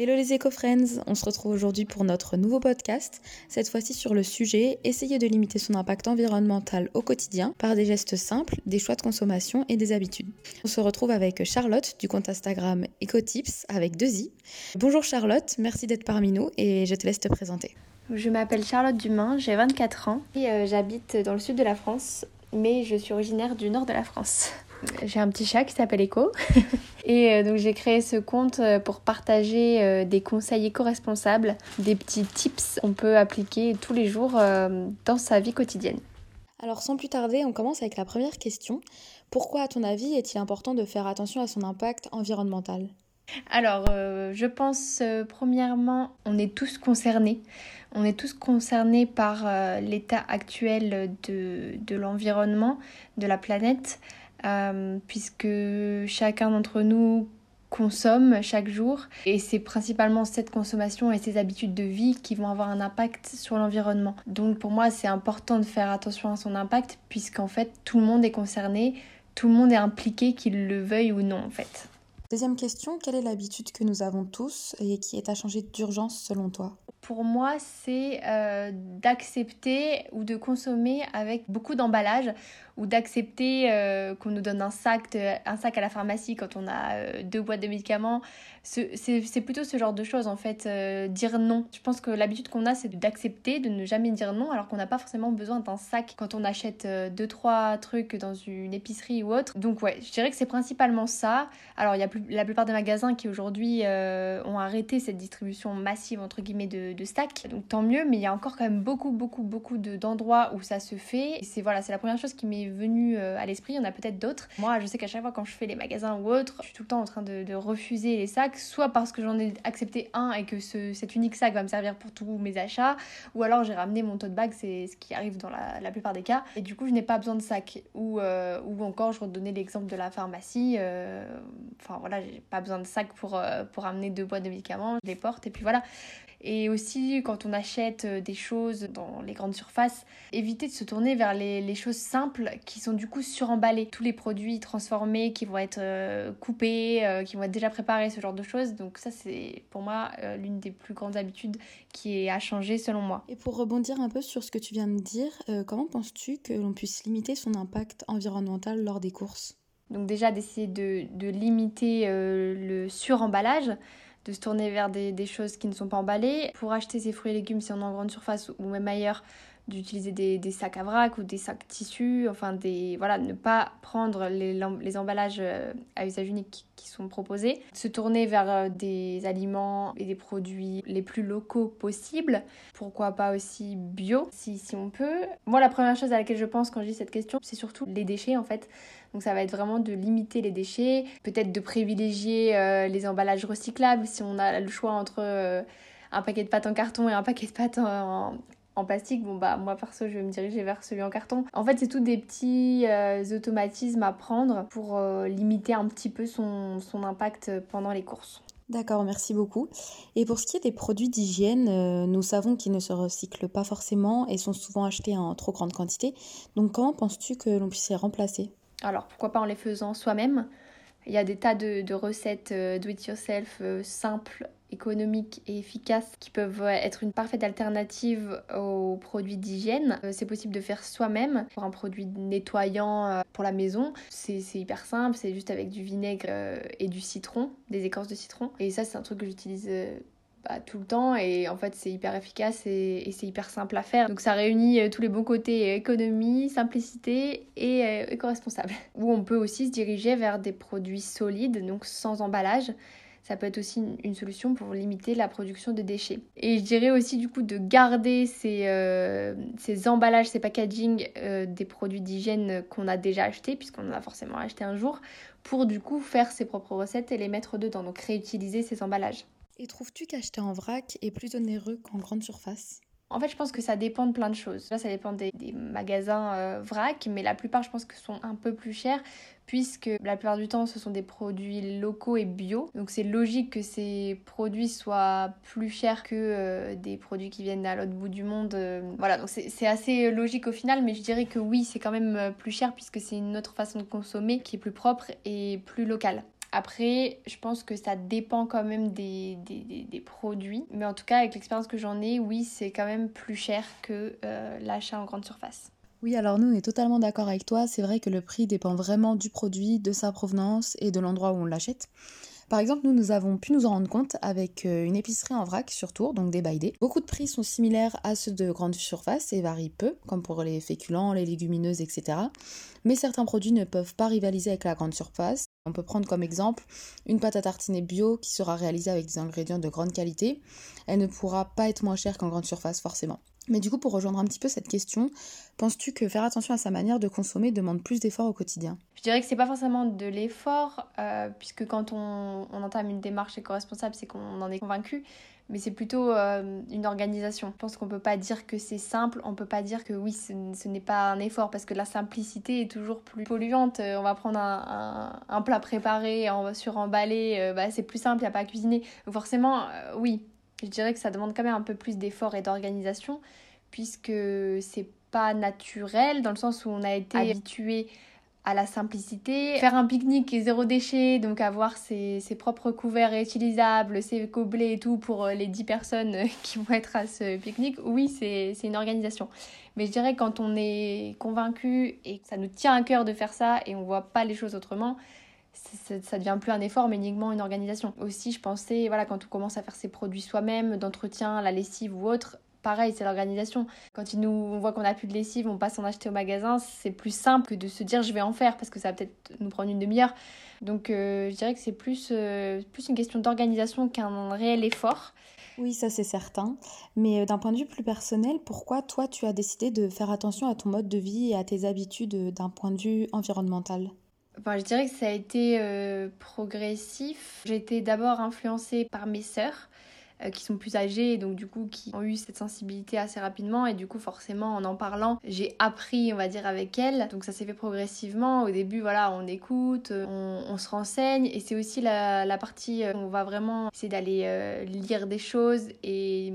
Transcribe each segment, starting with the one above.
Hello les éco-friends, on se retrouve aujourd'hui pour notre nouveau podcast, cette fois-ci sur le sujet essayer de limiter son impact environnemental au quotidien par des gestes simples, des choix de consommation et des habitudes. On se retrouve avec Charlotte du compte Instagram EcoTips avec deux i. Bonjour Charlotte, merci d'être parmi nous et je te laisse te présenter. Je m'appelle Charlotte Dumain, j'ai 24 ans et euh, j'habite dans le sud de la France, mais je suis originaire du nord de la France. J'ai un petit chat qui s'appelle Echo. et euh, donc j'ai créé ce compte euh, pour partager euh, des conseils éco-responsables, des petits tips qu'on peut appliquer tous les jours dans sa vie quotidienne. Alors sans plus tarder, on commence avec la première question. Pourquoi à ton avis est-il important de faire attention à son impact environnemental? Alors, je pense premièrement, on est tous concernés. On est tous concernés par l'état actuel de, de l'environnement, de la planète. Euh, puisque chacun d'entre nous consomme chaque jour et c'est principalement cette consommation et ces habitudes de vie qui vont avoir un impact sur l'environnement. Donc pour moi c'est important de faire attention à son impact puisqu'en fait tout le monde est concerné, tout le monde est impliqué qu'il le veuille ou non en fait. Deuxième question, quelle est l'habitude que nous avons tous et qui est à changer d'urgence selon toi? Pour moi, c'est euh, d'accepter ou de consommer avec beaucoup d'emballage ou d'accepter euh, qu'on nous donne un sac, un sac à la pharmacie quand on a euh, deux boîtes de médicaments. C'est plutôt ce genre de choses en fait, dire non. Je pense que l'habitude qu'on a c'est d'accepter, de ne jamais dire non alors qu'on n'a pas forcément besoin d'un sac quand on achète deux trois trucs dans une épicerie ou autre. Donc ouais, je dirais que c'est principalement ça. Alors il y a la plupart des magasins qui aujourd'hui ont arrêté cette distribution massive entre guillemets de, de stacks, donc tant mieux. Mais il y a encore quand même beaucoup beaucoup beaucoup d'endroits où ça se fait. C'est voilà, c'est la première chose qui m'est venu euh, à l'esprit, il y en a peut-être d'autres. Moi, je sais qu'à chaque fois quand je fais les magasins ou autre, je suis tout le temps en train de, refuser les sacs, soit parce que j'en ai accepté un et que ce, cet unique sac va me servir pour tous mes achats, ou alors j'ai ramené mon tote bag, c'est ce qui arrive dans la, plupart des cas, et du coup je n'ai pas besoin de sac. Ou, euh, ou encore, je redonnais l'exemple de la pharmacie, euh, enfin voilà, j'ai pas besoin de sac pour, pour amener deux boîtes de médicaments, je les porte, et puis voilà. Et aussi, quand on achète euh, des choses dans les grandes surfaces, éviter de se tourner vers les, choses simples qui sont du coup suremballées. Tous les produits transformés qui vont être euh, coupés, euh, qui vont être déjà préparés, ce genre de choses. Donc ça, c'est pour moi l'une des plus grandes habitudes qui est à changer selon moi. Et pour rebondir un peu sur ce que tu viens de dire, comment penses-tu que l'on puisse limiter son impact environnemental lors des courses? Donc déjà d'essayer de, de limiter le suremballage de se tourner vers des, choses qui ne sont pas emballées. Pour acheter ses fruits et légumes, si on est en grande surface ou même ailleurs, d'utiliser des, sacs à vrac ou des sacs tissus, enfin des voilà, ne pas prendre les, les emballages euh, à usage unique qui sont proposés, se tourner vers euh, des aliments et des produits les plus locaux possibles, pourquoi pas aussi bio si, si on peut. Moi la première chose à laquelle je pense quand je dis cette question, c'est surtout les déchets en fait. Donc ça va être vraiment de limiter les déchets, peut-être de privilégier euh, les emballages recyclables si on a le choix entre un paquet de pâtes en carton et un paquet de pâtes en, en plastique, bon bah moi perso je vais me diriger vers celui en carton. En fait c'est tout des petits euh, automatismes à prendre pour euh, limiter un petit peu son, impact pendant les courses. D'accord, merci beaucoup. Et pour ce qui est des produits d'hygiène, euh, nous savons qu'ils ne se recyclent pas forcément et sont souvent achetés en trop grande quantité. Donc comment penses-tu que l'on puisse les remplacer? Alors pourquoi pas en les faisant soi-même? Il y a des tas de, recettes do it yourself simples économiques et efficaces qui peuvent être une parfaite alternative aux produits d'hygiène. Euh, c'est possible de faire soi-même pour un produit nettoyant euh, pour la maison. C'est hyper simple, c'est juste avec du vinaigre euh, et du citron, des écorces de citron. Et ça, c'est un truc que j'utilise bah, tout le temps et en fait c'est hyper efficace et, c'est hyper simple à faire. Donc ça réunit tous les bons côtés économie, simplicité et éco-responsable. Ou on peut aussi se diriger vers des produits solides, donc sans emballage ça peut être aussi une solution pour limiter la production de déchets. Et je dirais aussi du coup de garder ces, euh, ces emballages, ces packaging euh, des produits d'hygiène qu'on a déjà achetés, puisqu'on en a forcément acheté un jour, pour du coup faire ses propres recettes et les mettre dedans, donc réutiliser ces emballages. Et trouves-tu qu'acheter en vrac est plus onéreux qu'en grande surface? En fait, je pense que ça dépend de plein de choses. Là, ça dépend des, magasins euh, vrac, mais la plupart, je pense que sont un peu plus chers, puisque la plupart du temps, ce sont des produits locaux et bio. Donc, c'est logique que ces produits soient plus chers que euh, des produits qui viennent à l'autre bout du monde. Euh. voilà, donc c'est assez logique au final, mais je dirais que oui, c'est quand même plus cher, puisque c'est une autre façon de consommer qui est plus propre et plus locale. Après, je pense que ça dépend quand même des, produits. Mais en tout cas, avec l'expérience que j'en ai, oui, c'est quand même plus cher que euh, l'achat en grande surface. Oui, alors nous, on est totalement d'accord avec toi. C'est vrai que le prix dépend vraiment du produit, de sa provenance et de l'endroit où on l'achète. Par exemple, nous, nous avons pu nous en rendre compte avec euh, une épicerie en vrac sur Tours, donc des Baïdés. Beaucoup de prix sont similaires à ceux de grande surface et varient peu, comme pour les féculents, les légumineuses, etc. Mais certains produits ne peuvent pas rivaliser avec la grande surface. On peut prendre comme exemple une pâte à tartiner bio qui sera réalisée avec des ingrédients de grande qualité. Elle ne pourra pas être moins chère qu'en grande surface forcément. Mais du coup, pour rejoindre un petit peu cette question, penses-tu que faire attention à sa manière de consommer demande plus d'efforts au quotidien? Je dirais que c'est pas forcément de l'effort, euh, puisque quand on, entame une démarche éco-responsable, c'est qu'on en est convaincu, mais c'est plutôt euh, une organisation. Je pense qu'on peut pas dire que c'est simple, on peut pas dire que oui, ce, n'est pas un effort, parce que la simplicité est toujours plus polluante. Euh, on va prendre un, plat préparé, en, sur-emballé, bah, c'est plus simple, il n'y a pas à cuisiner. forcément, oui, je dirais que ça demande quand même un peu plus d'effort et d'organisation, puisque c'est pas naturel, dans le sens où on a été habitué à la simplicité. Faire un pique-nique et zéro déchet, donc avoir ses, ses, propres couverts réutilisables, ses gobelets et tout pour euh, les 10 personnes qui vont être à ce pique-nique, oui, c'est une organisation. Mais je dirais quand on est convaincu et que ça nous tient à cœur de faire ça et on voit pas les choses autrement, ça devient plus un effort, mais uniquement une organisation. Aussi, je pensais, voilà, quand on commence à faire ses produits soi-même, d'entretien, la lessive ou autre, pareil, c'est l'organisation. Quand nous, on voit qu'on a plus de lessive, on passe en acheter au magasin, c'est plus simple que de se dire je vais en faire parce que ça va peut-être nous prendre une demi-heure. Donc euh, je dirais que c'est plus, euh, plus une question d'organisation qu'un réel effort. Oui, ça c'est certain. Mais euh, d'un point de vue plus personnel, pourquoi toi tu as décidé de faire attention à ton mode de vie et à tes habitudes d'un point de vue environnemental? Je dirais que ça a été euh, progressif. J'ai été d'abord influencée par mes sœurs euh, qui sont plus âgées et donc du coup qui ont eu cette sensibilité assez rapidement. Et du coup forcément en en parlant j'ai appris on va dire avec elles. Donc ça s'est fait progressivement. Au début voilà on écoute on, se renseigne. Et c'est aussi la, partie où on va vraiment essayer d'aller euh, lire des choses et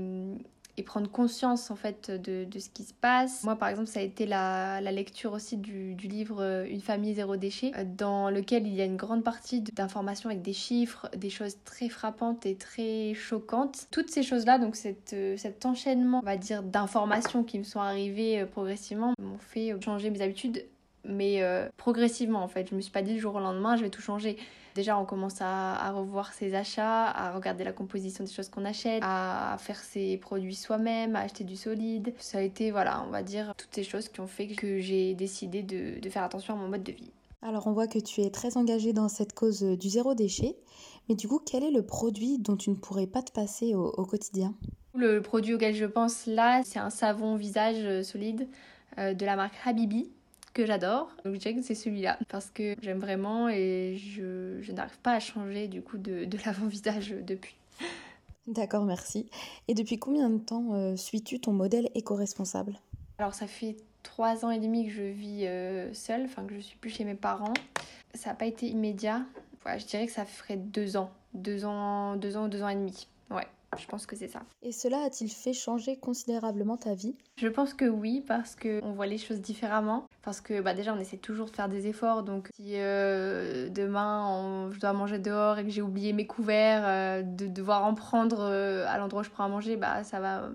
et prendre conscience en fait de, de, ce qui se passe. Moi par exemple ça a été la, la lecture aussi du, du, livre euh, Une famille zéro déchet euh, dans lequel il y a une grande partie d'informations avec des chiffres, des choses très frappantes et très choquantes. Toutes ces choses-là, donc cette, euh, cet enchaînement on va dire d'informations qui me sont arrivées progressivement m'ont fait changer mes habitudes mais progressivement en fait. Je me suis pas dit du jour au lendemain je vais tout changer. Déjà, on commence à, revoir ses achats, à regarder la composition des choses qu'on achète, à faire ses produits soi-même, à acheter du solide. Ça a été, voilà, on va dire, toutes ces choses qui ont fait que j'ai décidé de, faire attention à mon mode de vie. Alors on voit que tu es très engagée dans cette cause du zéro déchet, mais du coup quel est le produit dont tu ne pourrais pas te passer au, quotidien? Le produit auquel je pense là, c'est un savon visage solide euh, de la marque Habibi que j'adore. Donc je dirais que c'est celui-là parce que j'aime vraiment et je, je n'arrive pas à changer du coup de, de l'avant-visage depuis. D'accord, merci. Et depuis combien de temps euh, suis-tu ton modèle éco-responsable? Alors ça fait trois ans et demi que je vis euh, seule, enfin que je suis plus chez mes parents. Ça n'a pas été immédiat. Voilà, je dirais que ça ferait deux ans. Deux ans, deux ans, deux ans et demi. Ouais. Je pense que c'est ça. Et cela a-t-il fait changer considérablement ta vie? Je pense que oui, parce qu'on voit les choses différemment. Parce que bah, déjà, on essaie toujours de faire des efforts. Donc, si euh, demain, je dois manger dehors et que j'ai oublié mes couverts, euh, de devoir en prendre euh, à l'endroit où je prends à manger, bah, ça va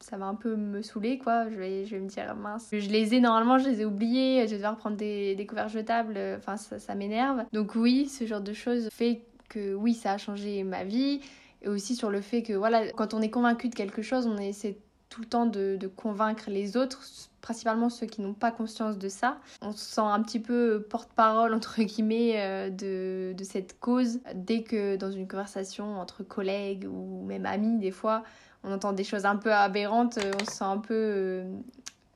ça va un peu me saouler quoi. Je vais, je vais me dire mince. Je les ai normalement je les ai oubliés. Je vais devoir prendre des, des couverts jetables. Enfin ça, ça m'énerve. Donc oui ce genre de choses fait que oui ça a changé ma vie et aussi sur le fait que voilà, quand on est convaincu de quelque chose, on essaie tout le temps de, convaincre les autres, principalement ceux qui n'ont pas conscience de ça. On se sent un petit peu porte-parole, entre guillemets, euh, de, de, cette cause. Dès que dans une conversation entre collègues ou même amis, des fois, on entend des choses un peu aberrantes, euh, on se sent un peu euh,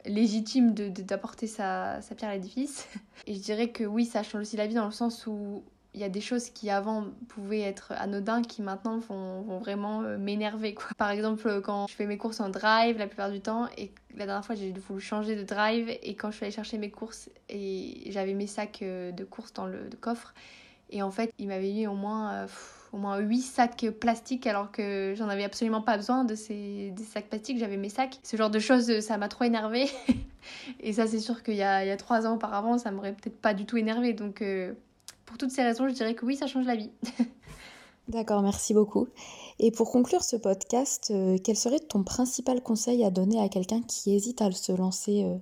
légitime d'apporter de, sa, sa pierre à l'édifice. Et je dirais que oui, ça change aussi la vie dans le sens où il y a des choses qui avant pouvaient être anodins qui maintenant vont, vont vraiment euh, m'énerver. Par exemple quand je fais mes courses en drive la plupart du temps et la dernière fois j'ai voulu changer de drive et quand je suis allée chercher mes courses et j'avais mes sacs euh, de courses dans le coffre et en fait il m'avait mis au moins euh, au moins 8 sacs plastiques alors que j'en avais absolument pas besoin de ces des sacs plastiques, j'avais mes sacs. Ce genre de choses, ça m'a trop énervé. et ça, c'est sûr qu'il y a, il y a 3 ans auparavant, ça m'aurait peut-être pas du tout énervé. Donc, pour toutes ces raisons, je dirais que oui, ça change la vie. D'accord, merci beaucoup. Et pour conclure ce podcast, euh, quel serait ton principal conseil à donner à quelqu'un qui hésite à se lancer euh,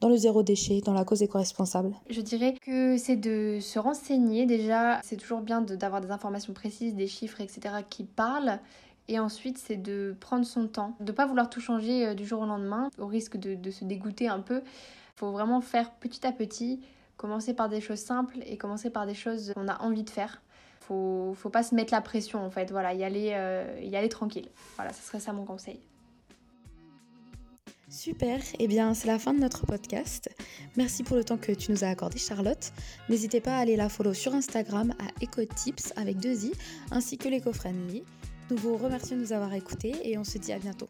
dans le zéro déchet, dans la cause éco-responsable? Je dirais que c'est de se renseigner déjà. C'est toujours bien d'avoir des informations précises, des chiffres, etc. qui parlent. Et ensuite, c'est de prendre son temps, de ne pas vouloir tout changer euh, du jour au lendemain, au risque de, de se dégoûter un peu. Il faut vraiment faire petit à petit, commencer par des choses simples et commencer par des choses qu'on a envie de faire faut, faut pas se mettre la pression en fait. Voilà, y aller, euh, y aller tranquille. Voilà, ce serait ça mon conseil. Super, eh bien c'est la fin de notre podcast. Merci pour le temps que tu nous as accordé Charlotte. N'hésitez pas à aller la follow sur Instagram à EcoTips avec deux i, ainsi que l'EcoFriendly. Nous vous remercions de nous avoir écoutés et on se dit à bientôt.